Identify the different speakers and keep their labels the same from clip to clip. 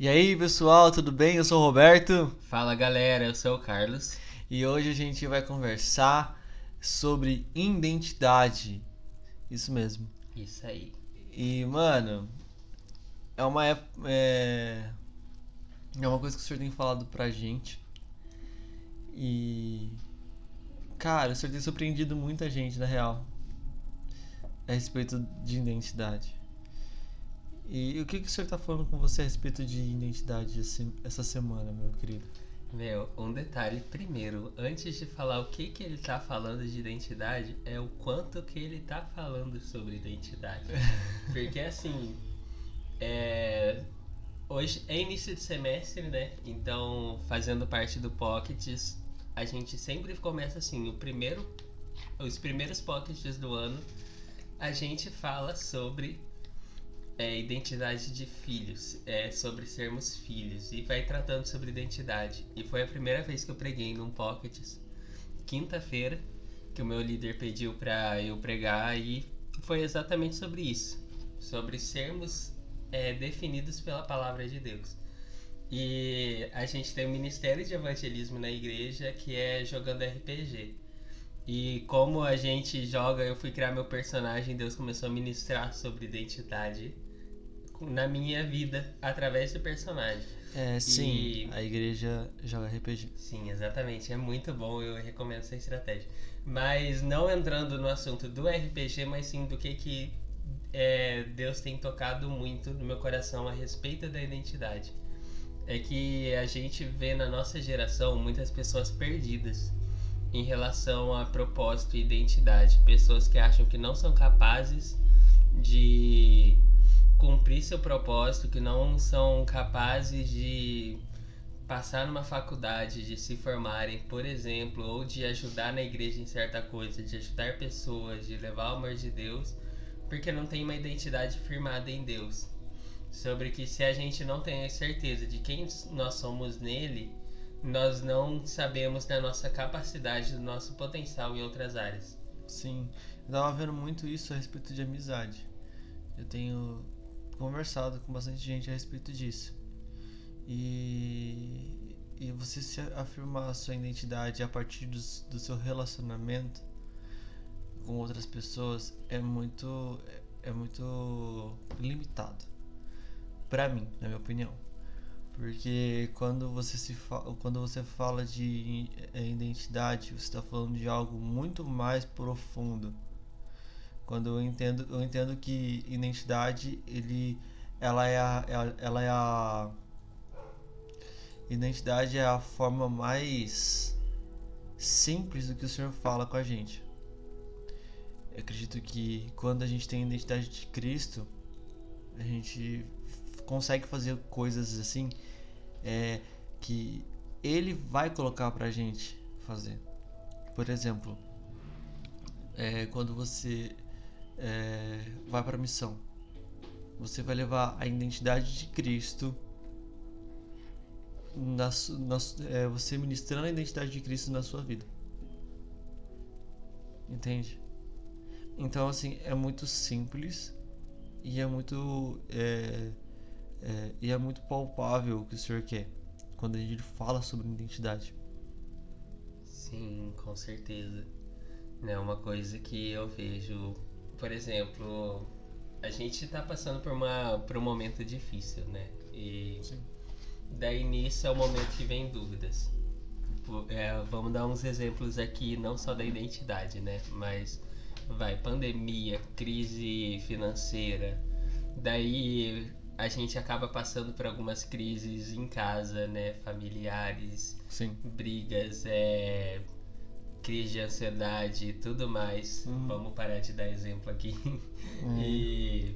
Speaker 1: E aí, pessoal, tudo bem? Eu sou o Roberto
Speaker 2: Fala galera, eu sou o Carlos.
Speaker 1: e hoje a gente vai conversar sobre identidade. Isso mesmo.
Speaker 2: Isso aí.
Speaker 1: E, mano, é uma é, é uma coisa que o senhor tem falado pra gente. E cara, o senhor tem surpreendido muita gente, na real, a respeito de identidade. E o que, que o senhor tá falando com você a respeito de identidade esse- essa semana, meu querido?
Speaker 2: Meu, um detalhe primeiro, antes de falar o que que ele tá falando de identidade, é o quanto que ele tá falando sobre identidade. Porque assim, é, hoje é início de semestre, né? Então, fazendo parte do Pockets, a gente sempre começa assim, o primeiro os primeiros Pockets do ano, a gente fala sobre é, identidade de filhos, é sobre sermos filhos e vai tratando sobre identidade. E foi a primeira vez que eu preguei num Pockets, quinta-feira, que o meu líder pediu pra eu pregar e foi exatamente sobre isso, sobre sermos é, definidos pela palavra de Deus. E a gente tem um ministério de evangelismo na igreja que é jogando RPG. E como a gente joga, eu fui criar meu personagem, Deus começou a ministrar sobre identidade na minha vida através do personagem.
Speaker 1: É, sim,
Speaker 2: E-
Speaker 1: a igreja joga RPG.
Speaker 2: Sim, exatamente. É muito bom, eu recomendo essa estratégia. Mas não entrando no assunto do RPG, mas sim do que, que é, Deus tem tocado muito no meu coração a respeito da identidade. É que a gente vê na nossa geração muitas pessoas perdidas em relação a propósito e identidade. Pessoas que acham que não são capazes de cumprir seu propósito, que não são capazes de passar numa faculdade, de se formarem, por exemplo, ou de ajudar na igreja em certa coisa, de ajudar pessoas, de levar o amor de Deus, porque não tem uma identidade firmada em Deus. Sobre que se a gente não tem a certeza de quem nós somos nele, nós não sabemos da nossa capacidade, do nosso potencial em outras áreas.
Speaker 1: Sim, eu tava vendo muito isso a respeito de amizade. Eu tenho conversado com bastante gente a respeito disso. E, e você se afirmar a sua identidade a partir do, do seu relacionamento com outras pessoas é muito é, é muito limitado pra mim, na minha opinião. Porque quando você se quando você fala de eh, identidade, você está falando de algo muito mais profundo. Quando eu entendo, eu entendo que identidade ele ela é a, ela é a identidade é a forma mais simples do que o Senhor fala com a gente. Eu acredito que quando a gente tem a identidade de Cristo, a gente consegue fazer coisas assim é, que Ele vai colocar pra gente fazer. Por exemplo, é, quando você é, vai para missão, você vai levar a identidade de Cristo, na, na é, você ministrando a identidade de Cristo na sua vida. Entende? Então, assim, é muito simples e é muito. É, é, e é muito palpável o que o Senhor quer quando a gente fala sobre identidade.
Speaker 2: Sim, com certeza. É uma coisa que eu vejo, por exemplo, a gente tá passando por, uma, por um momento difícil, né? E
Speaker 1: Sim.
Speaker 2: daí nisso é o momento que vem dúvidas. É, vamos dar uns exemplos aqui, não só da identidade, né? Mas vai, pandemia, crise financeira. Daí a gente acaba passando por algumas crises em casa, né? Familiares,
Speaker 1: Sim.
Speaker 2: brigas, é, crise de ansiedade e tudo mais.
Speaker 1: Uhum.
Speaker 2: Vamos parar de dar exemplo aqui.
Speaker 1: Uhum.
Speaker 2: E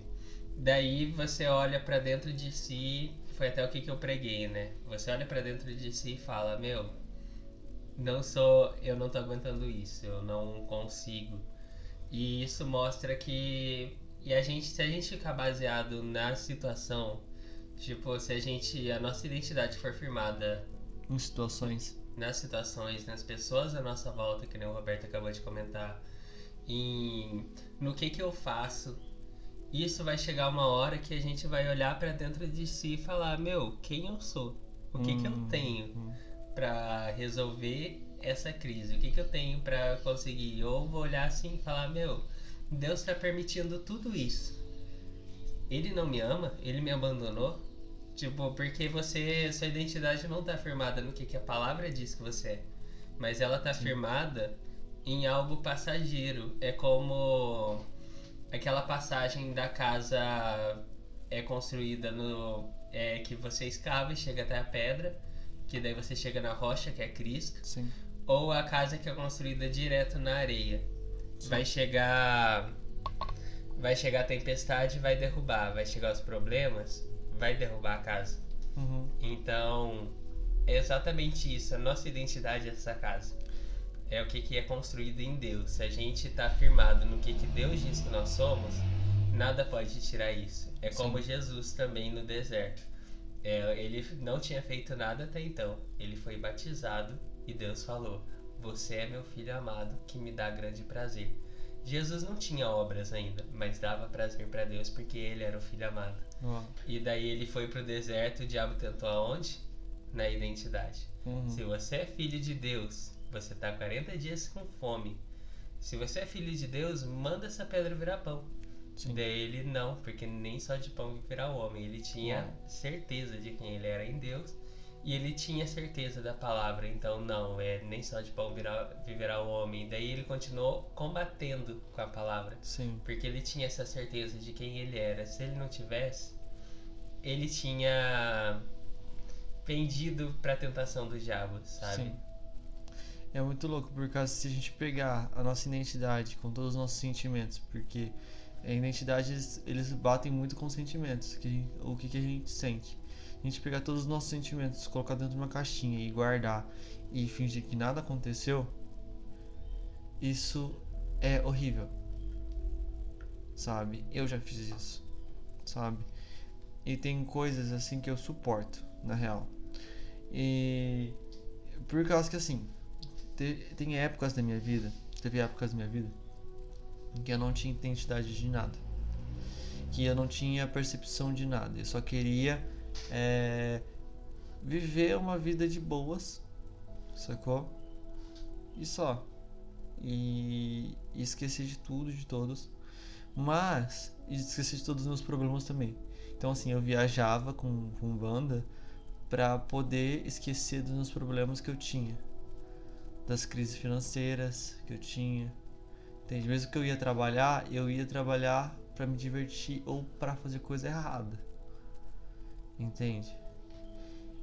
Speaker 2: daí você olha pra dentro de si, foi até o que, que eu preguei, né? Você olha pra dentro de si e fala, meu, não sou, eu não tô aguentando isso, eu não consigo. E isso mostra que e a gente, se a gente ficar baseado na situação, tipo, se a gente a nossa identidade for firmada
Speaker 1: Em situações.
Speaker 2: Nas situações, nas pessoas à nossa volta, que nem o Roberto acabou de comentar, em no que que eu faço isso vai chegar uma hora que a gente vai olhar para dentro de si e falar: meu, quem eu sou? O que, que eu
Speaker 1: Hum,
Speaker 2: tenho
Speaker 1: hum.
Speaker 2: para resolver essa crise? O que, que eu tenho para conseguir? Ou vou olhar assim e falar: meu, Deus está permitindo tudo isso. Ele não me ama? Ele me abandonou? Tipo, porque você, sua identidade não tá firmada no que, que a palavra diz que você é, mas ela tá firmada em algo passageiro. É como aquela passagem da casa é construída no é que você escava e chega até a pedra, que daí você chega na rocha, que é Cristo,
Speaker 1: Sim.
Speaker 2: ou a casa que é construída direto na areia. Vai chegar vai chegar a tempestade, vai derrubar, vai chegar os problemas, vai derrubar a casa.
Speaker 1: Uhum.
Speaker 2: Então, é exatamente isso. A nossa identidade é essa casa. É o que, que é construído em Deus. Se a gente está firmado no que, que Deus diz que nós somos, nada pode tirar isso. É como Jesus também no deserto. É, ele não tinha feito nada até então. Ele foi batizado e Deus falou: Você é meu filho amado, que me dá grande prazer. Jesus não tinha obras ainda, mas dava prazer para Deus porque ele era o filho amado.
Speaker 1: Ó.
Speaker 2: E daí ele foi pro deserto, o diabo tentou aonde? Na identidade.
Speaker 1: Uhum.
Speaker 2: Se você é filho de Deus, você tá 40 dias com fome. Se você é filho de Deus, manda essa pedra virar pão.
Speaker 1: Sim.
Speaker 2: Daí ele não, porque nem só de pão viverá o homem. Ele tinha certeza de quem ele era em Deus e ele tinha certeza da palavra. Então, não, é nem só de pão virá, viverá o homem. Daí ele continuou combatendo com a palavra.
Speaker 1: Sim.
Speaker 2: Porque ele tinha essa certeza de quem ele era. Se ele não tivesse, ele tinha pendido pra tentação do diabo, sabe?
Speaker 1: Sim. É muito louco, porque se a gente pegar a nossa identidade com todos os nossos sentimentos, porque a identidade eles, eles batem muito com os sentimentos, que a o que, que a gente sente. A gente pegar todos os nossos sentimentos, colocar dentro de uma caixinha e guardar e fingir que nada aconteceu, isso é horrível. Sabe? Eu já fiz isso. Sabe? E tem coisas assim que eu suporto, na real. E por causa que assim, te- tem épocas da minha vida, teve épocas da minha vida que eu não tinha identidade de nada. Que eu não tinha percepção de nada. Eu só queria é, viver uma vida de boas, sacou? E só. E, e esquecer de tudo, de todos. Mas, esquecer de todos os meus problemas também. Então, assim, eu viajava com, com banda pra poder esquecer dos meus problemas que eu tinha. Das crises financeiras que eu tinha. Entende? Mesmo que eu ia trabalhar, eu ia trabalhar pra me divertir ou pra fazer coisa errada. Entende?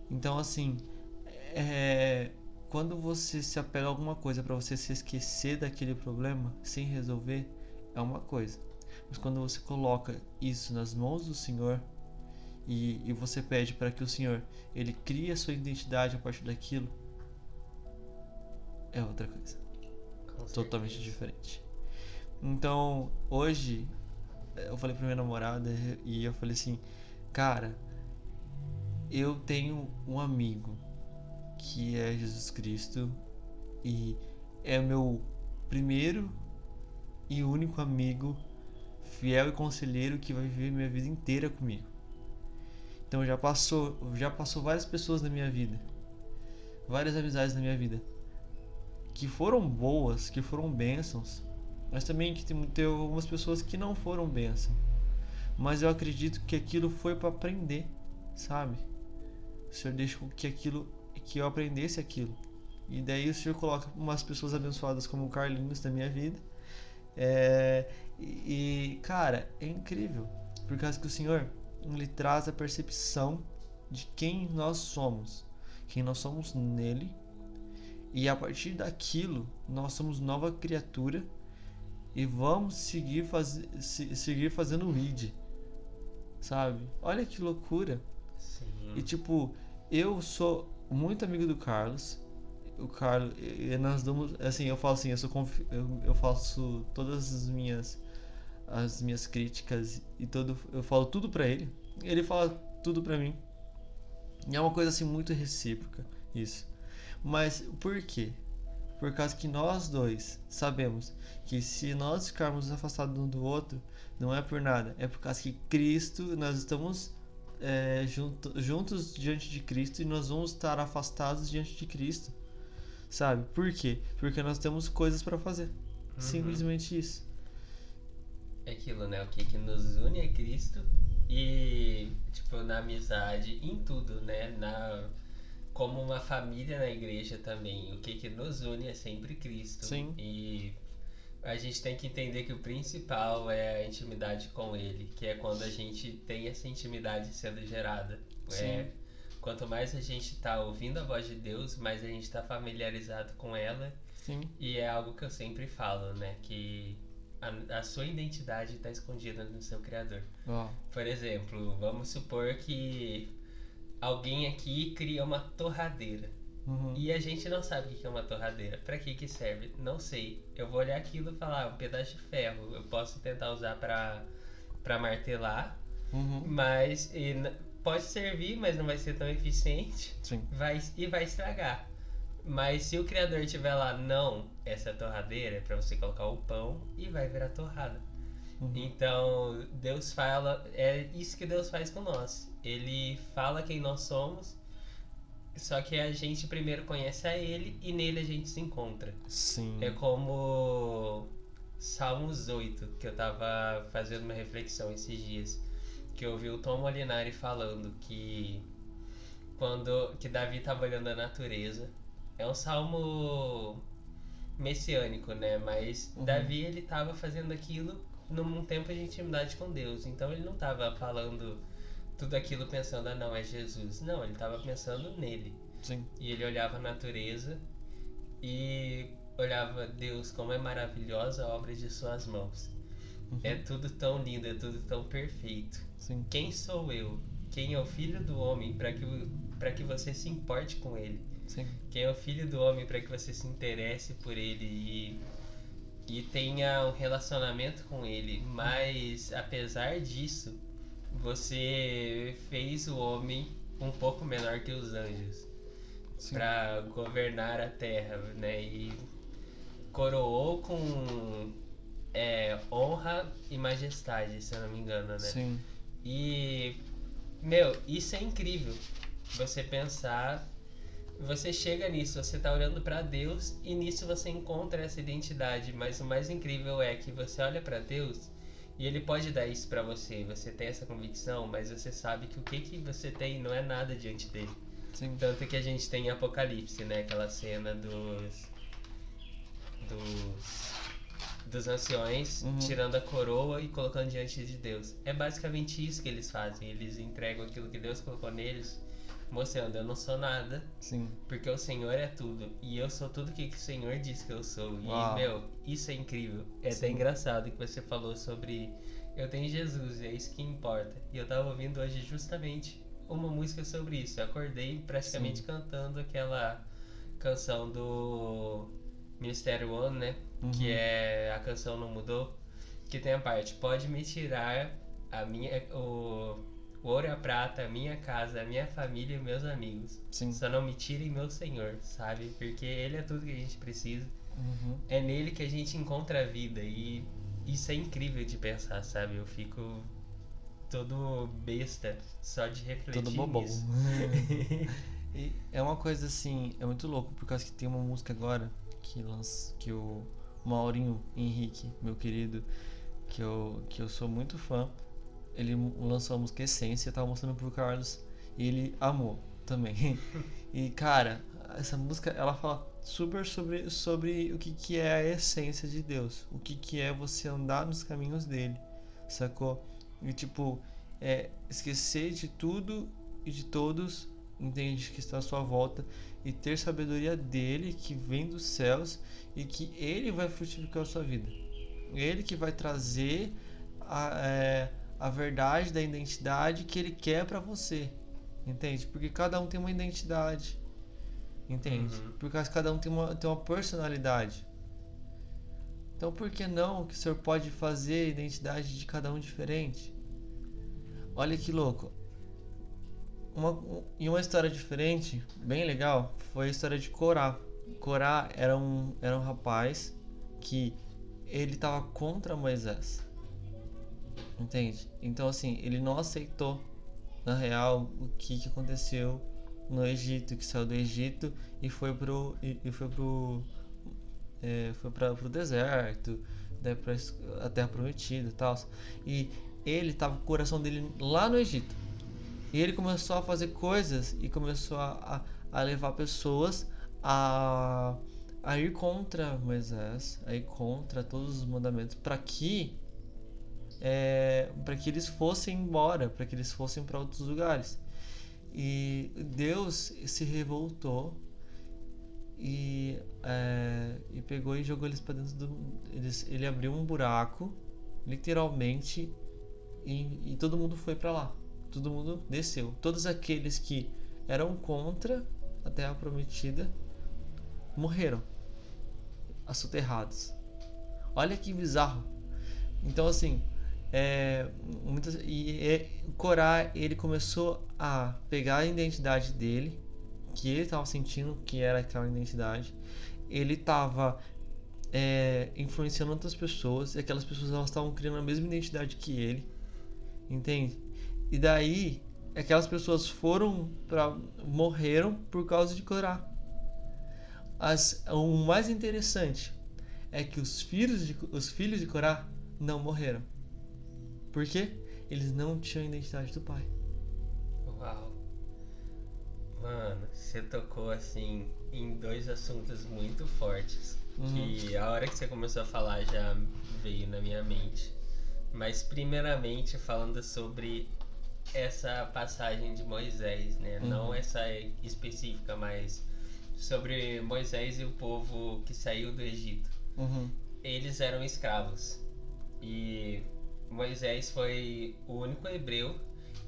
Speaker 1: Então, assim, é, quando você se apega a alguma coisa pra você se esquecer daquele problema sem resolver, é uma coisa. Mas quando você coloca isso nas mãos do Senhor e, e você pede para que o Senhor ele crie a sua identidade a partir daquilo, é outra coisa, totalmente diferente. Então, hoje eu falei pra minha namorada e eu falei assim, cara, eu tenho um amigo que é Jesus Cristo e é meu primeiro e único amigo fiel e conselheiro que vai viver minha vida inteira comigo. Então já passou, já passou várias pessoas na minha vida, várias amizades na minha vida que foram boas, que foram bênçãos, mas também que tem, tem algumas pessoas que não foram bênção. Mas eu acredito que aquilo foi para aprender, sabe? O Senhor deixou que aquilo, que eu aprendesse aquilo. E daí o Senhor coloca umas pessoas abençoadas como o Carlinhos na minha vida. É, e, cara, é incrível. Por causa que o Senhor ele traz a percepção de quem nós somos, quem nós somos nele. E a partir daquilo, nós somos nova criatura e vamos seguir, faz, se- seguir fazendo weed. Sabe? Olha que loucura.
Speaker 2: Sim.
Speaker 1: E tipo, eu sou muito amigo do Carlos. O Carlos, e nós damos, assim, eu falo assim, eu sou eu, eu faço todas as minhas as minhas críticas e todo eu falo tudo pra ele. Ele fala tudo pra mim. E é uma coisa assim muito recíproca isso. Mas por quê? Por causa que nós dois sabemos que se nós ficarmos afastados um do outro, não é por nada, é por causa que Cristo, nós estamos é, junto, juntos diante de Cristo e nós vamos estar afastados diante de Cristo. Sabe? Por quê? Porque nós temos coisas para fazer. Uhum. Simplesmente isso.
Speaker 2: É aquilo, né? O que, que nos une é Cristo e, tipo, na amizade, em tudo, né? Na como uma família na igreja também. O que, que nos une é sempre Cristo.
Speaker 1: Sim.
Speaker 2: E a gente tem que entender que o principal é a intimidade com Ele, que é quando a gente tem essa intimidade sendo gerada. Sim. É, quanto mais a gente está ouvindo a voz de Deus, mais a gente está familiarizado com ela.
Speaker 1: Sim.
Speaker 2: E é algo que eu sempre falo, né? Que a, a sua identidade está escondida no seu Criador.
Speaker 1: Oh.
Speaker 2: Por exemplo, vamos supor que alguém aqui cria uma torradeira.
Speaker 1: Uhum.
Speaker 2: E a gente não sabe o que é uma torradeira. Para que que serve? Não sei. Eu vou olhar aquilo e falar, ah, um pedaço de ferro. Eu posso tentar usar para para martelar,
Speaker 1: uhum.
Speaker 2: mas pode servir, mas não vai ser tão eficiente.
Speaker 1: Sim.
Speaker 2: Vai e vai estragar. Mas se o criador tiver lá, não, essa torradeira é para você colocar o pão e vai virar torrada.
Speaker 1: Uhum.
Speaker 2: Então, Deus fala, é isso que Deus faz com nós. Ele fala quem nós somos, só que a gente primeiro conhece a Ele e nele a gente se encontra.
Speaker 1: Sim.
Speaker 2: É como Salmos 8, que eu tava fazendo uma reflexão esses dias, que eu ouvi o Tom Molinari falando que quando que Davi tava olhando a natureza, é um salmo messiânico, né? Mas
Speaker 1: Uhum.
Speaker 2: Davi ele tava fazendo aquilo num tempo de intimidade com Deus. Então ele não estava falando tudo aquilo pensando, ah, não, é Jesus. Não, ele estava pensando nele.
Speaker 1: Sim.
Speaker 2: E ele olhava a natureza e olhava, Deus, como é maravilhosa a obra de suas mãos.
Speaker 1: Uhum.
Speaker 2: É tudo tão lindo, é tudo tão perfeito.
Speaker 1: Sim.
Speaker 2: Quem sou eu? Quem é o filho do homem para que, que você se importe com ele?
Speaker 1: Sim.
Speaker 2: Quem é o filho do homem para que você se interesse por ele e e tenha um relacionamento com ele, mas apesar disso, você fez o homem um pouco menor que os anjos para governar a terra, né? E coroou com é, honra e majestade, se eu não me engano, né?
Speaker 1: Sim.
Speaker 2: E meu, isso é incrível. Você pensar você chega nisso, você tá olhando para Deus e nisso você encontra essa identidade, mas o mais incrível é que você olha para Deus e ele pode dar isso para você, você tem essa convicção, mas você sabe que o que que você tem não é nada diante dele.
Speaker 1: Sim.
Speaker 2: Tanto que a gente tem em Apocalipse, né, aquela cena dos dos dos anciões
Speaker 1: Uhum.
Speaker 2: tirando a coroa e colocando diante de Deus. É basicamente isso que eles fazem, eles entregam aquilo que Deus colocou neles mostrando, eu não sou nada,
Speaker 1: Sim.
Speaker 2: porque o Senhor é tudo. E eu sou tudo que, que o Senhor diz que eu sou. E,
Speaker 1: Uau.
Speaker 2: meu, isso é incrível. É até
Speaker 1: Sim.
Speaker 2: engraçado que você falou sobre eu tenho Jesus, e é isso que importa. E eu tava ouvindo hoje justamente uma música sobre isso. Eu acordei praticamente
Speaker 1: Sim.
Speaker 2: cantando aquela canção do Ministério One, né?
Speaker 1: Uhum.
Speaker 2: Que é a canção Não Mudou. Que tem a parte, pode me tirar a minha. O, o ouro e a prata, minha casa, minha família e meus amigos.
Speaker 1: Sim.
Speaker 2: Só não me tirem meu Senhor, sabe? Porque Ele é tudo que a gente precisa.
Speaker 1: Uhum.
Speaker 2: É nele que a gente encontra a vida. E isso é incrível de pensar, sabe? Eu fico todo besta só de refletir
Speaker 1: Todo bobão.
Speaker 2: nisso.
Speaker 1: E é uma coisa assim, é muito louco, por causa que tem uma música agora que lança, que o Maurinho Henrique, meu querido, que eu, que eu sou muito fã, ele lançou a música Essência, eu tava mostrando pro Carlos e ele amou também. E cara, essa música ela fala super sobre, sobre o que, que é a essência de Deus, o que, que é você andar nos caminhos dele, sacou? E tipo, é esquecer de tudo e de todos, entende que está à sua volta e ter sabedoria dele que vem dos céus e que ele vai frutificar a sua vida. Ele que vai trazer a, é, a verdade da identidade que ele quer pra você. Entende? Porque cada um tem uma identidade. Entende?
Speaker 2: Uhum.
Speaker 1: Porque cada um tem uma, tem uma personalidade. Então por que não que o senhor pode fazer a identidade de cada um diferente? Olha que louco. Uma, um- e uma história diferente, bem legal, foi a história de Corá. Corá era um, era um rapaz que ele estava contra Moisés. Entende? Então, assim, ele não aceitou, na real, o que, que aconteceu no Egito, que saiu do Egito e foi pro. e, e foi pro. É, foi para pro deserto, né, pra a terra prometida e tal. E ele tava com o coração dele lá no Egito. E ele começou a fazer coisas e começou a, a, a levar pessoas a, a ir contra Moisés, a ir contra todos os mandamentos, para que é, para que eles fossem embora, para que eles fossem para outros lugares. E Deus se revoltou e, é, e pegou e jogou eles para dentro do. Eles, ele abriu um buraco, literalmente, e, e todo mundo foi para lá. Todo mundo desceu. Todos aqueles que eram contra a terra prometida morreram, assoterrados. Olha que bizarro. Então, assim, é, muitas, e, e Corá ele começou a pegar a identidade dele, que ele estava sentindo que era aquela identidade, ele estava é, influenciando outras pessoas e aquelas pessoas elas estavam criando a mesma identidade que ele, entende? E daí aquelas pessoas foram para morreram por causa de Corá. As, o mais interessante é que os filhos de, os filhos de Corá não morreram. Por quê? Eles não tinham a identidade do pai.
Speaker 2: Uau. Mano, você tocou assim em dois assuntos muito fortes. Uhum. Que a hora que você começou a falar já veio na minha mente. Mas primeiramente falando sobre essa passagem de Moisés, né? Uhum. Não essa específica, mas sobre Moisés e o povo que saiu do Egito. Uhum. Eles eram escravos. E Moisés foi o único hebreu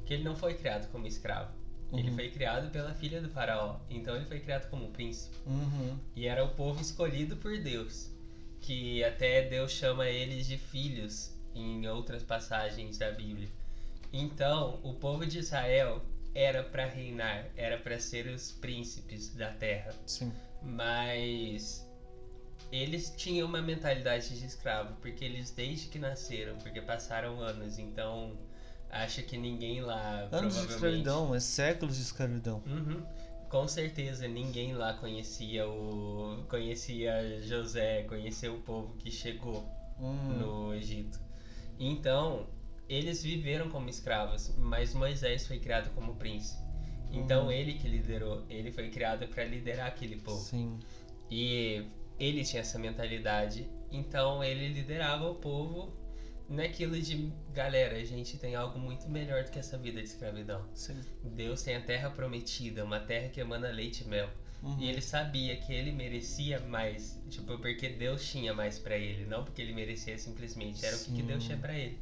Speaker 2: que ele não foi criado como escravo. Uhum. Ele foi criado pela filha do faraó. Então ele foi criado como príncipe. Uhum. E era o povo escolhido por Deus. Que até Deus chama eles de filhos em outras passagens da Bíblia. Então, o povo de Israel era para reinar, era para ser os príncipes da terra.
Speaker 1: Sim.
Speaker 2: Mas eles tinham uma mentalidade de escravo, porque eles desde que nasceram, porque passaram anos, então acha que ninguém lá.
Speaker 1: Anos de escravidão, é séculos de escravidão.
Speaker 2: Uhum. Com certeza ninguém lá conhecia o. conhecia José, conhecia o povo que chegou hum. no Egito. Então, eles viveram como escravos, mas Moisés foi criado como príncipe. Então uhum. ele que liderou, ele foi criado para liderar aquele povo.
Speaker 1: Sim.
Speaker 2: E ele tinha essa mentalidade, então ele liderava o povo naquilo de galera, a gente tem algo muito melhor do que essa vida de escravidão.
Speaker 1: Sim.
Speaker 2: Deus tem a terra prometida, uma terra que emana leite e mel. Uhum. E ele sabia que ele merecia mais, tipo, porque Deus tinha mais para ele, não porque ele merecia simplesmente, era Sim. o que Deus tinha para ele.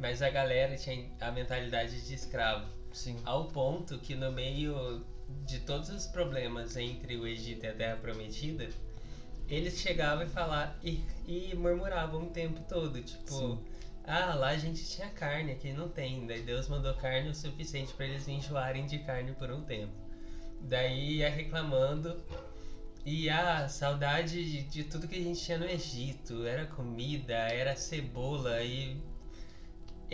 Speaker 2: Mas a galera tinha a mentalidade de escravo.
Speaker 1: Sim.
Speaker 2: Ao ponto que no meio de todos os problemas entre o Egito e a Terra Prometida, eles chegavam e falavam e, e murmuravam o tempo todo, tipo, Sim. ah, lá a gente tinha carne, aqui não tem. Daí Deus mandou carne o suficiente para eles enjoarem de carne por um tempo. Daí ia reclamando e a ah, saudade de, de tudo que a gente tinha no Egito, era comida, era cebola e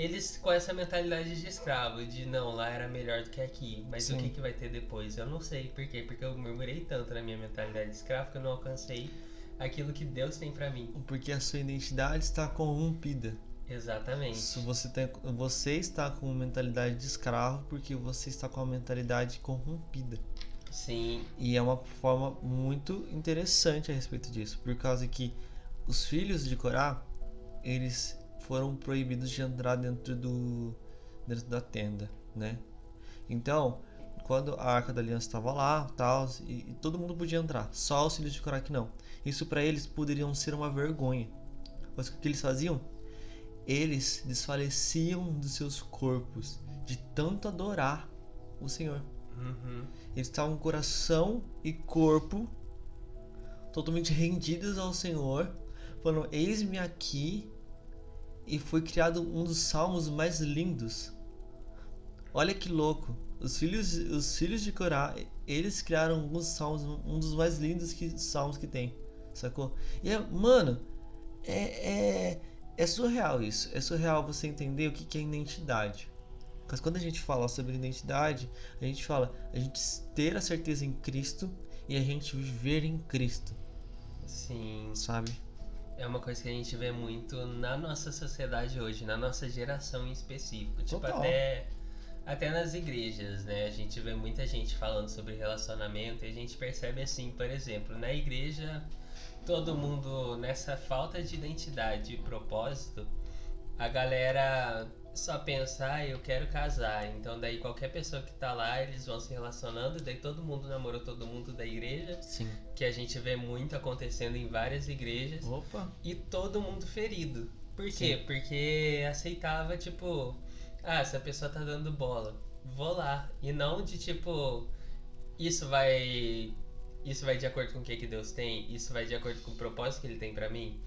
Speaker 2: eles com essa mentalidade de escravo, de não, lá era melhor do que aqui, mas Sim. o que, que vai ter depois? Eu não sei por quê, porque eu murmurei tanto na minha mentalidade de escravo que eu não alcancei aquilo que Deus tem para mim.
Speaker 1: Porque a sua identidade está corrompida.
Speaker 2: Exatamente.
Speaker 1: Se você, tem, você está com mentalidade de escravo porque você está com a mentalidade corrompida.
Speaker 2: Sim.
Speaker 1: E é uma forma muito interessante a respeito disso, por causa que os filhos de Corá, eles foram proibidos de entrar dentro do dentro da tenda, né? Então, quando a Arca da Aliança estava lá, tal, e, e, todo mundo podia entrar, só os filhos de que não. Isso para eles poderiam ser uma vergonha. Mas o que eles faziam? Eles desfaleciam dos seus corpos de tanto adorar o Senhor.
Speaker 2: Uhum.
Speaker 1: Eles estavam coração e corpo totalmente rendidos ao Senhor, falando: Eis-me aqui, e foi criado um dos salmos mais lindos. Olha que louco. Os filhos, os filhos de Corá, eles criaram alguns salmos, um dos mais lindos que, salmos que tem, sacou? E é, mano, é, é, é surreal isso. É surreal você entender o que, que é identidade. Mas quando a gente fala sobre identidade, a gente fala a gente ter a certeza em Cristo e a gente viver em Cristo.
Speaker 2: Sim.
Speaker 1: Sabe?
Speaker 2: É uma coisa que a gente vê muito na nossa sociedade hoje, na nossa geração em específico. Tipo,
Speaker 1: Total.
Speaker 2: até, até nas igrejas, né? A gente vê muita gente falando sobre relacionamento e a gente percebe assim, por exemplo, na igreja, todo mundo nessa falta de identidade e propósito, a galera só pensa, ah, eu quero casar. Então daí qualquer pessoa que tá lá, eles vão se relacionando, daí todo mundo namorou todo mundo da igreja,
Speaker 1: Sim.
Speaker 2: que a gente vê muito acontecendo em várias igrejas,
Speaker 1: Opa.
Speaker 2: e todo mundo ferido. Por quê?
Speaker 1: Sim.
Speaker 2: Porque aceitava, tipo, ah, essa pessoa tá dando bola, vou lá. E não de tipo, isso vai. Isso vai de acordo com o que, que Deus tem, isso vai de acordo com o propósito que ele tem pra mim.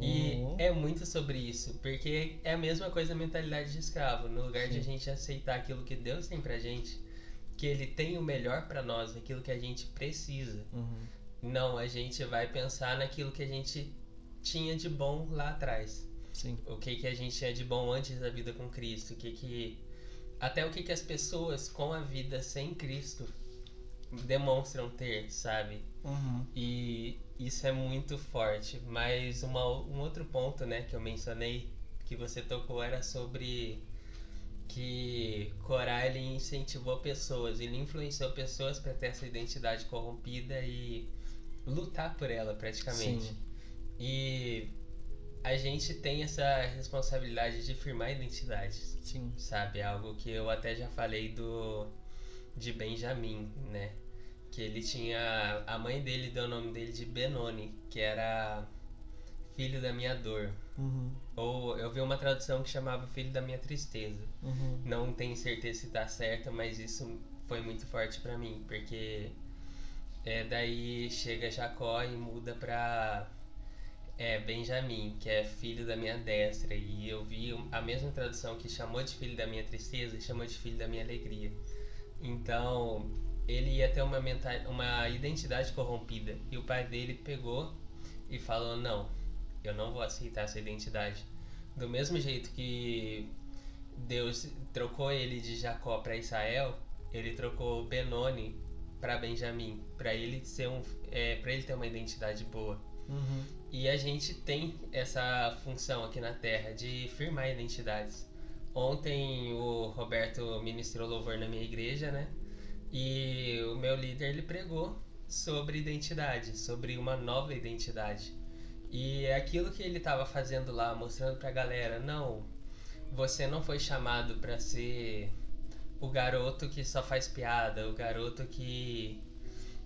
Speaker 2: E
Speaker 1: Uhum.
Speaker 2: é muito sobre isso, porque é a mesma coisa a mentalidade de escravo. No lugar de a
Speaker 1: Sim.
Speaker 2: gente aceitar aquilo que Deus tem pra gente, que Ele tem o melhor pra nós, aquilo que a gente precisa.
Speaker 1: Uhum.
Speaker 2: Não, a gente vai pensar naquilo que a gente tinha de bom lá atrás.
Speaker 1: Sim.
Speaker 2: O que, que a gente tinha de bom antes da vida com Cristo. O que que... Até o que, que as pessoas com a vida sem Cristo demonstram ter, sabe?
Speaker 1: Uhum.
Speaker 2: E isso é muito forte. Mas uma, um outro ponto, né, que eu mencionei, que você tocou, era sobre que Corá ele incentivou pessoas, ele influenciou pessoas para ter essa identidade corrompida e lutar por ela praticamente.
Speaker 1: Sim.
Speaker 2: E a gente tem essa responsabilidade de firmar identidades,
Speaker 1: Sim.
Speaker 2: sabe? Algo que eu até já falei do de Benjamin, né? Que ele tinha a mãe dele deu o nome dele de Benoni, que era filho da minha dor.
Speaker 1: Uhum.
Speaker 2: Ou eu vi uma tradução que chamava filho da minha tristeza.
Speaker 1: Uhum.
Speaker 2: Não tenho certeza se tá certa, mas isso foi muito forte pra mim, porque é, daí chega Jacó e muda pra é, Benjamim, que é filho da minha destra, e eu vi a mesma tradução que chamou de filho da minha tristeza e chamou de filho da minha alegria. Então, ele ia ter uma, menta- uma identidade corrompida, e o pai dele pegou e falou: Não, eu não vou aceitar essa identidade. Do mesmo jeito que Deus trocou ele de Jacó para Israel, ele trocou Benoni para Benjamim, para ele ser um, é, para ele ter uma identidade boa.
Speaker 1: Uhum.
Speaker 2: E a gente tem essa função aqui na Terra de firmar identidades. Ontem o Roberto ministrou louvor na minha igreja, né? E o meu líder ele pregou sobre identidade, sobre uma nova identidade. E é aquilo que ele estava fazendo lá, mostrando pra galera, não, você não foi chamado para ser o garoto que só faz piada, o garoto que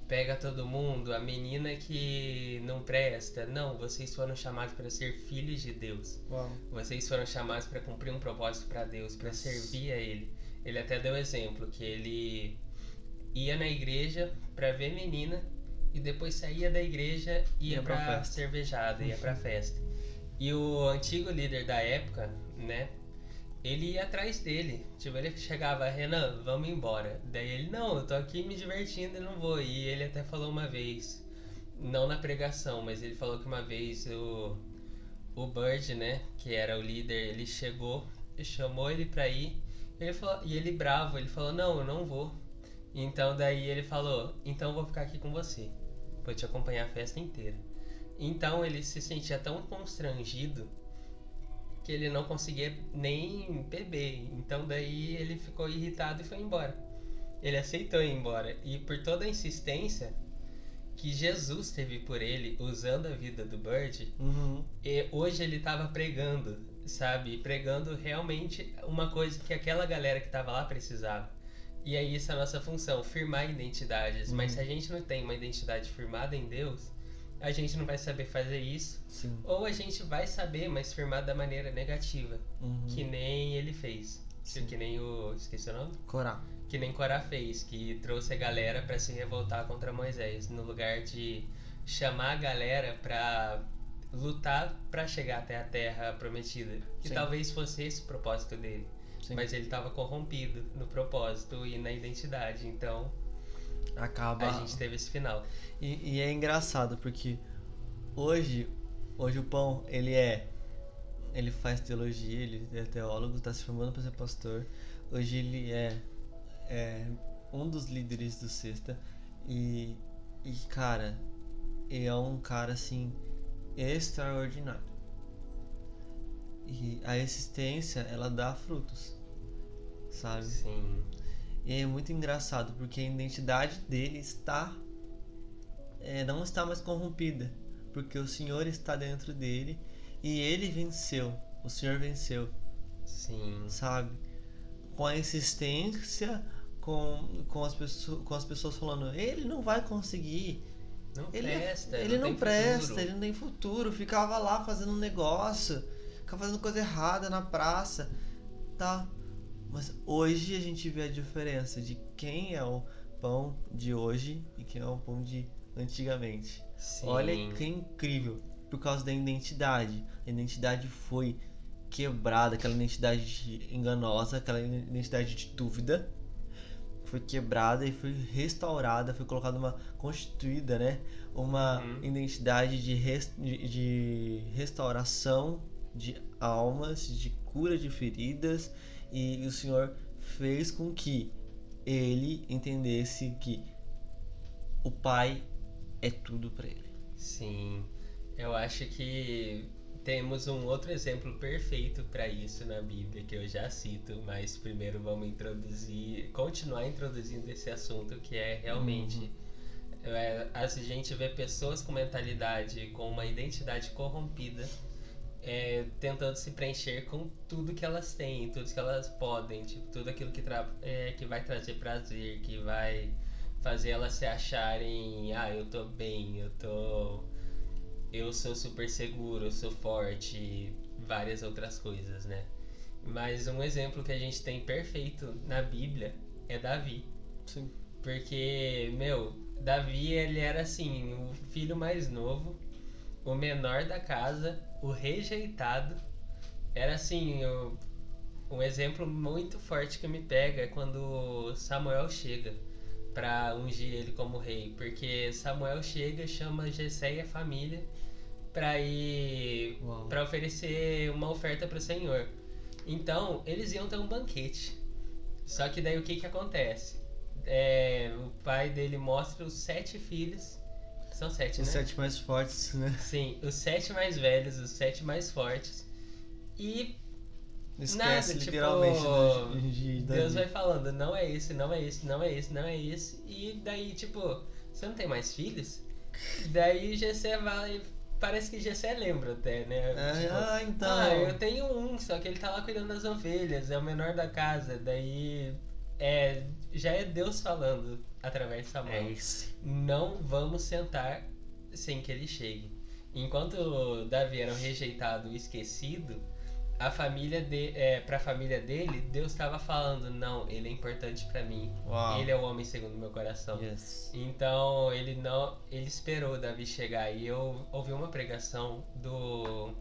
Speaker 2: pega todo mundo, a menina que não presta. Não, vocês foram chamados para ser filhos de Deus.
Speaker 1: Uau.
Speaker 2: Vocês foram chamados para cumprir um propósito para Deus, para servir a Ele. Ele até deu exemplo que ele ia na igreja para ver menina e depois saía da igreja e ia,
Speaker 1: Ia pra
Speaker 2: cervejada, ia para festa. E o antigo líder da época, né? Ele ia atrás dele. Tipo, ele chegava, Renan, vamos embora. Daí ele, não, eu tô aqui me divertindo e não vou. E ele até falou uma vez, não na pregação, mas ele falou que uma vez o, o Bird, né, que era o líder, ele chegou, chamou ele pra ir. Ele falou, e ele bravo, ele falou, não, eu não vou. Então daí ele falou, então eu vou ficar aqui com você. Vou te acompanhar a festa inteira. Então ele se sentia tão constrangido que ele não conseguia nem beber. Então daí ele ficou irritado e foi embora. Ele aceitou ir embora. E por toda a insistência que Jesus teve por ele, usando a vida do Bird,
Speaker 1: Uhum.
Speaker 2: e hoje ele estava pregando, sabe? Pregando realmente uma coisa que aquela galera que estava lá precisava. E é isso a nossa função, firmar identidades. Mas
Speaker 1: Uhum.
Speaker 2: se a gente não tem uma identidade firmada em Deus, a gente não vai saber fazer isso.
Speaker 1: Sim.
Speaker 2: Ou a gente vai saber, mas firmar da maneira negativa,
Speaker 1: Uhum.
Speaker 2: que nem ele fez.
Speaker 1: Sim.
Speaker 2: Que nem o. Esqueci o nome?
Speaker 1: Corá.
Speaker 2: Que nem Corá fez, que trouxe a galera para se revoltar contra Moisés, no lugar de chamar a galera para lutar para chegar até a terra prometida. Que
Speaker 1: Sim.
Speaker 2: talvez fosse esse o propósito dele.
Speaker 1: Sim.
Speaker 2: mas ele estava corrompido no propósito e na identidade. Então
Speaker 1: Acaba.
Speaker 2: a gente teve esse final.
Speaker 1: E, e é engraçado porque hoje, hoje o pão, ele é. Ele faz teologia, ele é teólogo, está se formando para ser pastor. Hoje ele é, é um dos líderes do Sexta. E, e cara, ele é um cara assim extraordinário. E a existência, ela dá frutos, sabe?
Speaker 2: Sim.
Speaker 1: E é muito engraçado porque a identidade dele está é, não está mais corrompida, porque o Senhor está dentro dele e ele venceu. O Senhor venceu,
Speaker 2: Sim.
Speaker 1: sabe? Com a insistência, com, com, as, pessoas, com as pessoas falando, ele não vai conseguir.
Speaker 2: Não
Speaker 1: Ele,
Speaker 2: presta.
Speaker 1: ele não,
Speaker 2: tem
Speaker 1: presta,
Speaker 2: futuro.
Speaker 1: ele não tem futuro. Ficava lá fazendo um negócio, ficava fazendo coisa errada na praça, tá? Mas hoje a gente vê a diferença de quem é o pão de hoje e quem é o pão de antigamente.
Speaker 2: Sim.
Speaker 1: Olha que incrível, por causa da identidade. A identidade foi quebrada, aquela identidade enganosa, aquela identidade de dúvida, foi quebrada e foi restaurada, foi colocada uma constituída, né? Uma
Speaker 2: Uhum.
Speaker 1: identidade de, res- de, de restauração de almas, de cura de feridas, e o Senhor fez com que ele entendesse que o Pai é tudo para ele.
Speaker 2: Sim. Eu acho que temos um outro exemplo perfeito para isso na Bíblia que eu já cito, mas primeiro vamos introduzir, continuar introduzindo esse assunto que é realmente é, a gente vê pessoas com mentalidade, com uma identidade corrompida, é, tentando se preencher com tudo que elas têm, tudo que elas podem, tipo, tudo aquilo que, é, que vai trazer prazer, que vai fazer elas se acharem, ah, eu tô bem, eu tô. Eu sou super seguro, eu sou forte, e várias outras coisas, né? Mas um exemplo que a gente tem perfeito na Bíblia é Davi.
Speaker 1: Sim.
Speaker 2: Porque, meu, Davi ele era assim, o filho mais novo, o menor da casa, o rejeitado. Era assim, o- um exemplo muito forte que me pega é quando Samuel chega pra ungir ele como rei, porque Samuel chega, chama Jessé e a família pra ir para oferecer uma oferta pro Senhor. Então, eles iam ter um banquete. Só que daí o que que acontece? É, o pai dele mostra os sete filhos. São sete,
Speaker 1: Os
Speaker 2: né?
Speaker 1: sete mais fortes, né?
Speaker 2: Sim, os sete mais velhos, os sete mais fortes. E
Speaker 1: Esquece
Speaker 2: Nada, tipo,
Speaker 1: literalmente do- de Davi.
Speaker 2: Deus vai falando, não é esse, não é esse, não é esse, não é esse. E daí, tipo, você não tem mais filhos? Daí Gessé vai. Parece que Gessé lembra até, né?
Speaker 1: É,
Speaker 2: Tipo,
Speaker 1: ah, então.
Speaker 2: Ah, eu tenho um, só que ele tá lá cuidando das ovelhas, é o menor da casa. Daí é, já é Deus falando através de Samuel.
Speaker 1: É esse.
Speaker 2: Não vamos sentar sem que ele chegue. Enquanto Davi era um rejeitado e esquecido, a família de, é, pra família dele, Deus estava falando, não, ele é importante pra mim.
Speaker 1: Uau.
Speaker 2: Ele é o homem segundo meu coração.
Speaker 1: Yes.
Speaker 2: Então ele não, ele esperou Davi chegar e eu ouvi uma pregação do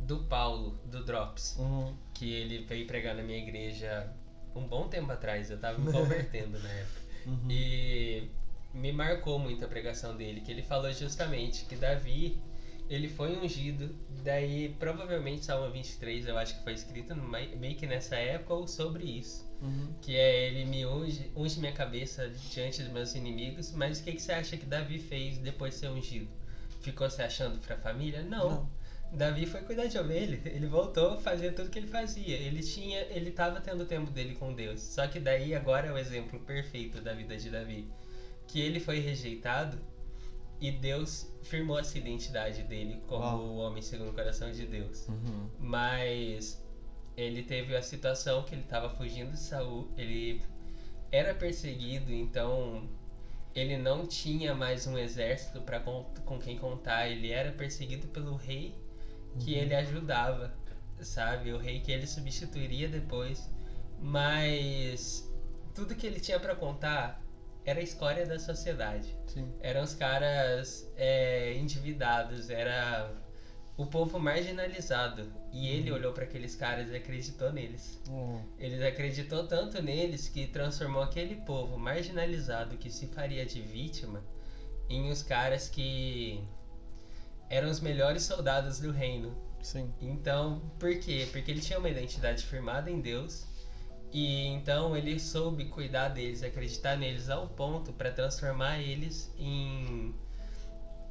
Speaker 2: do Paulo do Drops,
Speaker 1: Uhum.
Speaker 2: que ele veio pregar na minha igreja um bom tempo atrás, eu tava me convertendo na época.
Speaker 1: Uhum.
Speaker 2: E me marcou muito a pregação dele, que ele falou justamente que Davi, ele foi ungido, daí provavelmente Salmo 23, eu acho que foi escrito meio que nessa época ou sobre isso.
Speaker 1: Uhum.
Speaker 2: Que é ele me unge, unge minha cabeça diante dos meus inimigos, mas o que, que você acha que Davi fez depois de ser ungido? Ficou se achando pra família? Não.
Speaker 1: Não.
Speaker 2: Davi foi cuidar de ovelha, ele voltou a fazer tudo que ele fazia. Ele tinha, ele tava tendo o tempo dele com Deus. Só que daí agora é o exemplo perfeito da vida de Davi, que ele foi rejeitado e Deus firmou essa identidade dele como
Speaker 1: Uau.
Speaker 2: o homem segundo o coração de Deus.
Speaker 1: Uhum.
Speaker 2: Mas ele teve a situação que ele estava fugindo de Saul, ele era perseguido, então ele não tinha mais um exército para com, com quem contar, ele era perseguido pelo rei que
Speaker 1: Uhum.
Speaker 2: ele ajudava, sabe? O rei que ele substituiria depois. Mas tudo que ele tinha para contar era a escória da sociedade
Speaker 1: Sim.
Speaker 2: eram os caras é, endividados, era o povo marginalizado. E ele olhou para aqueles caras e acreditou neles.
Speaker 1: Hum.
Speaker 2: Ele acreditou tanto neles que transformou aquele povo marginalizado que se faria de vítima em os caras que eram os melhores soldados do reino.
Speaker 1: Sim.
Speaker 2: Então, por quê? Porque ele tinha uma identidade firmada em Deus e então ele soube cuidar deles, acreditar neles ao ponto para transformar eles em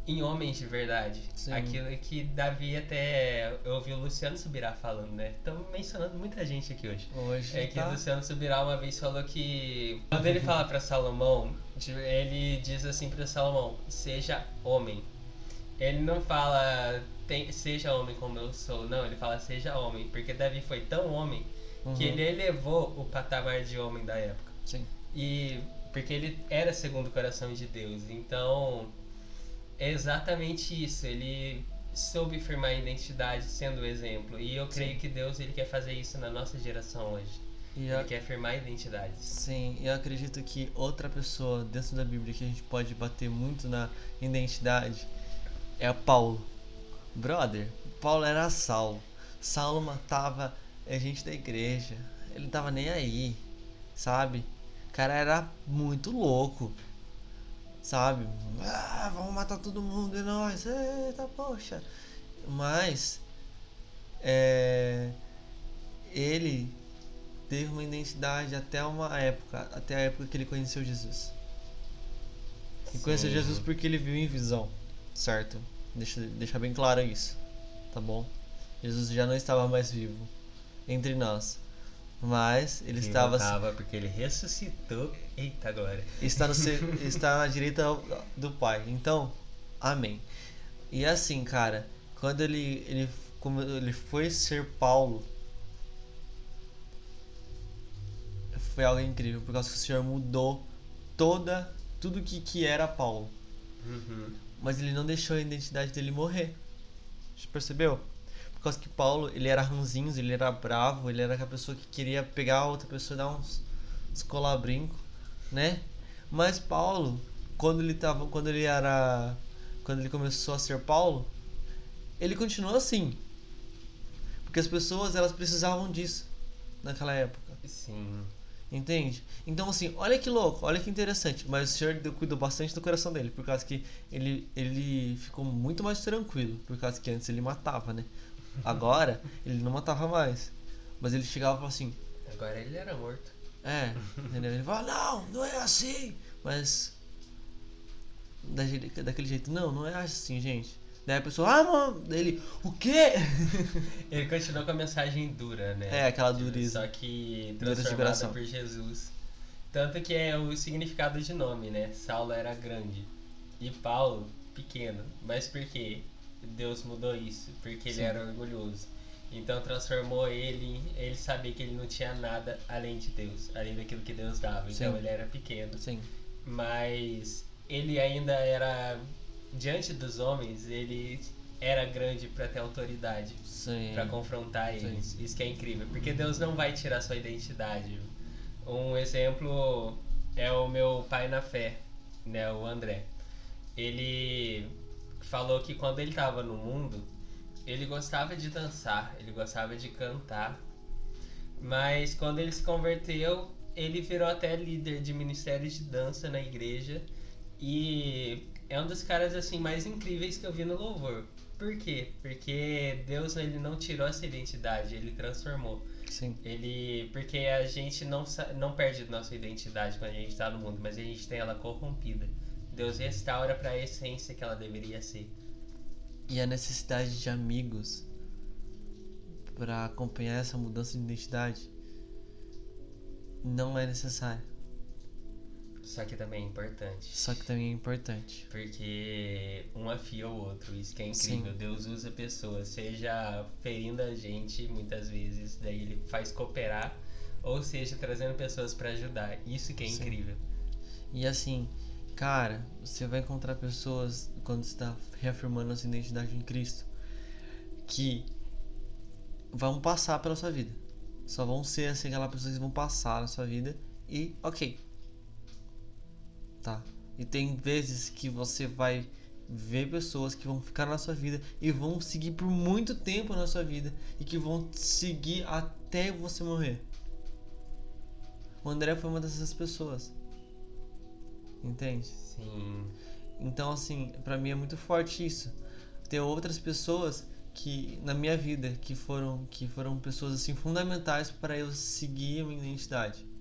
Speaker 2: em homens de verdade.
Speaker 1: Sim.
Speaker 2: Aquilo que Davi até eu ouvi o Luciano Subirá falando, né? Estamos mencionando muita gente aqui hoje.
Speaker 1: Hoje
Speaker 2: É que
Speaker 1: tá...
Speaker 2: o Luciano Subirá uma vez falou que quando ele fala para Salomão, ele diz assim para Salomão: "Seja homem". Ele não fala tem, seja homem como eu sou, não, ele fala seja homem, porque Davi foi tão homem
Speaker 1: Uhum.
Speaker 2: que ele elevou o patamar de homem da época.
Speaker 1: Sim.
Speaker 2: E porque ele era segundo o coração de Deus. Então, é exatamente isso. Ele soube firmar a identidade sendo o exemplo. E eu creio
Speaker 1: Sim.
Speaker 2: que Deus ele quer fazer isso na nossa geração hoje.
Speaker 1: E
Speaker 2: Ele
Speaker 1: a...
Speaker 2: quer firmar identidades.
Speaker 1: Sim, eu acredito que outra pessoa dentro da Bíblia que a gente pode bater muito na identidade é a Paulo. Brother, Paulo era Saulo. Saulo matava a gente da igreja. Ele não tava nem aí, sabe? O cara era muito louco, sabe? Ah, vamos matar todo mundo e nós. Eita, poxa. Mas, é. Ele teve uma identidade até uma época, até a época que ele conheceu Jesus. Ele conheceu. Jesus porque ele viu em visão, certo? Deixa deixar bem claro isso, tá bom? Jesus já não estava mais vivo entre nós, mas ele
Speaker 2: Ele
Speaker 1: estava
Speaker 2: estava porque ele ressuscitou. Eita, agora.
Speaker 1: está, no está na direita do Pai. Então, amém. E assim, cara, quando ele, ele, como ele foi ser Paulo, foi algo incrível, por causa que o Senhor mudou toda, tudo que, que era Paulo.
Speaker 2: Uhum.
Speaker 1: Mas ele não deixou a identidade dele morrer. Você percebeu? Por causa que Paulo, ele era ranzinhos, ele era bravo, ele era aquela pessoa que queria pegar a outra pessoa e dar uns, uns colabrinco, né? Mas Paulo, quando ele tava, quando ele era, quando ele começou a ser Paulo, ele continuou assim. Porque as pessoas, elas precisavam disso naquela época.
Speaker 2: Sim.
Speaker 1: Entende? Então, assim, olha que louco, olha que interessante. Mas o Senhor cuidou bastante do coração dele, por causa que ele, ele ficou muito mais tranquilo, por causa que antes ele matava, né? Agora, ele não matava mais. Mas ele chegava e falava assim:
Speaker 2: Agora ele era morto.
Speaker 1: É, entendeu? Ele fala: Não, não é assim. Mas, daquele jeito, não, não é assim, gente. Daí a pessoa, ah, mano, daí ele, o quê?
Speaker 2: Ele continuou com a mensagem dura, né?
Speaker 1: É, aquela dureza.
Speaker 2: Só que transformada por Jesus. Tanto que é o significado de nome, né? Saulo era grande e Paulo pequeno. Mas por quê? Deus mudou isso? Porque ele
Speaker 1: Sim.
Speaker 2: era orgulhoso. Então transformou ele, ele sabia que ele não tinha nada além de Deus, além daquilo que Deus dava. Então
Speaker 1: Sim.
Speaker 2: ele era pequeno.
Speaker 1: Sim,
Speaker 2: Mas ele ainda era diante dos homens, ele era grande para ter autoridade
Speaker 1: sim.
Speaker 2: para confrontar
Speaker 1: Sim.
Speaker 2: eles. Isso que é incrível, porque Deus não vai tirar sua identidade. Um exemplo é o meu pai na fé, né, o André. Ele falou que quando ele estava no mundo, ele gostava de dançar, ele gostava de cantar. Mas quando ele se converteu, ele virou até líder de ministério de dança na igreja e é um dos caras assim mais incríveis que eu vi no louvor. Por quê? Porque Deus ele não tirou essa identidade, ele transformou.
Speaker 1: Sim,
Speaker 2: Ele, porque a gente não não perde nossa identidade quando a gente está no mundo, mas a gente tem ela corrompida. Deus restaura para a essência que ela deveria ser.
Speaker 1: E a necessidade de amigos para acompanhar essa mudança de identidade não é necessária.
Speaker 2: Só que também é importante.
Speaker 1: Só que também é importante.
Speaker 2: Porque um afia o outro, isso que é incrível.
Speaker 1: Sim.
Speaker 2: Deus usa pessoas, seja ferindo a gente muitas vezes, daí ele faz cooperar, ou seja, trazendo pessoas para ajudar. Isso que é
Speaker 1: Sim.
Speaker 2: incrível.
Speaker 1: E assim, cara, você vai encontrar pessoas quando você está reafirmando a sua identidade em Cristo que vão passar pela sua vida. Só vão ser assim aquelas pessoas que vão passar na sua vida e ok. Tá. E tem vezes que você vai ver pessoas que vão ficar na sua vida e vão seguir por muito tempo na sua vida e que vão seguir até você morrer. O André foi uma dessas pessoas. Entende?
Speaker 2: Sim.
Speaker 1: Então, assim, para mim é muito forte isso. Ter outras pessoas que na minha vida que foram que foram pessoas assim fundamentais para eu seguir a minha identidade.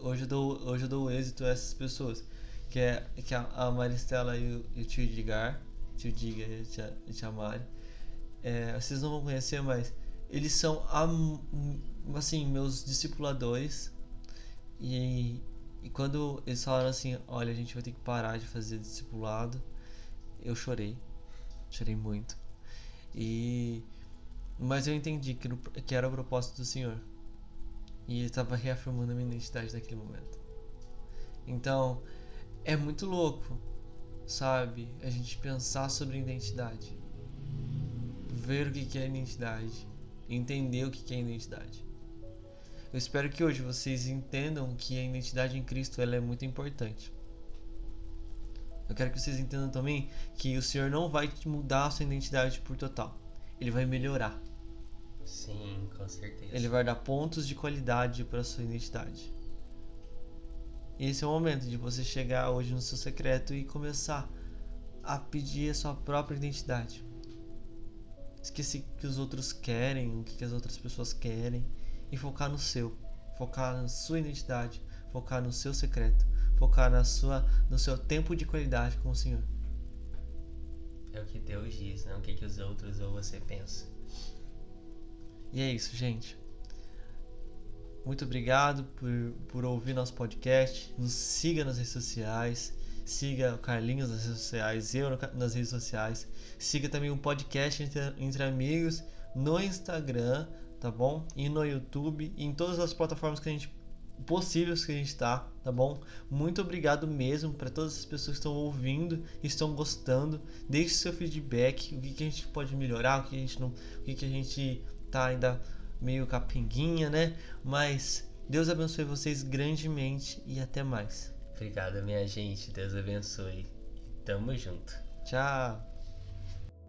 Speaker 1: Hoje eu dou hoje eu dou êxito a essas pessoas, que é que é a Maristela e o, e o tio Digar, tio Diga e a tia, a tia Mari. É, vocês não vão conhecer, mas eles são assim meus discipuladores e, e quando eles falaram assim, olha, a gente vai ter que parar de fazer discipulado, eu chorei. Chorei muito. E mas eu entendi que, que era o propósito do Senhor. E estava reafirmando a minha identidade naquele momento. Então, é muito louco, sabe? A gente pensar sobre identidade. Ver o que é identidade. Entender o que é identidade. Eu espero que hoje vocês entendam que a identidade em Cristo ela é muito importante. Eu quero que vocês entendam também que o Senhor não vai mudar a sua identidade por total. Ele vai melhorar.
Speaker 2: Sim, com certeza.
Speaker 1: Ele vai dar pontos de qualidade para sua identidade. E esse é o momento de você chegar hoje no seu secreto e começar a pedir a sua própria identidade. Esquecer o que os outros querem, o que as outras pessoas querem e focar no seu, focar na sua identidade, focar no seu secreto, focar na sua, no seu tempo de qualidade com o Senhor.
Speaker 2: É o que Deus diz, não o que, que os outros ou você pensa.
Speaker 1: E é isso, gente. Muito obrigado por, por ouvir nosso podcast. Nos siga nas redes sociais. Siga o Carlinhos nas redes sociais, eu nas redes sociais. Siga também o podcast Entre, Entre Amigos no Instagram, tá bom? E no YouTube e em todas as plataformas que a gente possíveis que a gente tá, tá bom? Muito obrigado mesmo para todas as pessoas que estão ouvindo, estão gostando. Deixe seu feedback, o que, que a gente pode melhorar, o que a gente não, o que, que a gente tá ainda meio capinguinha, né? Mas Deus abençoe vocês grandemente e até mais.
Speaker 2: Obrigado, minha gente. Deus abençoe. Tamo junto.
Speaker 1: Tchau.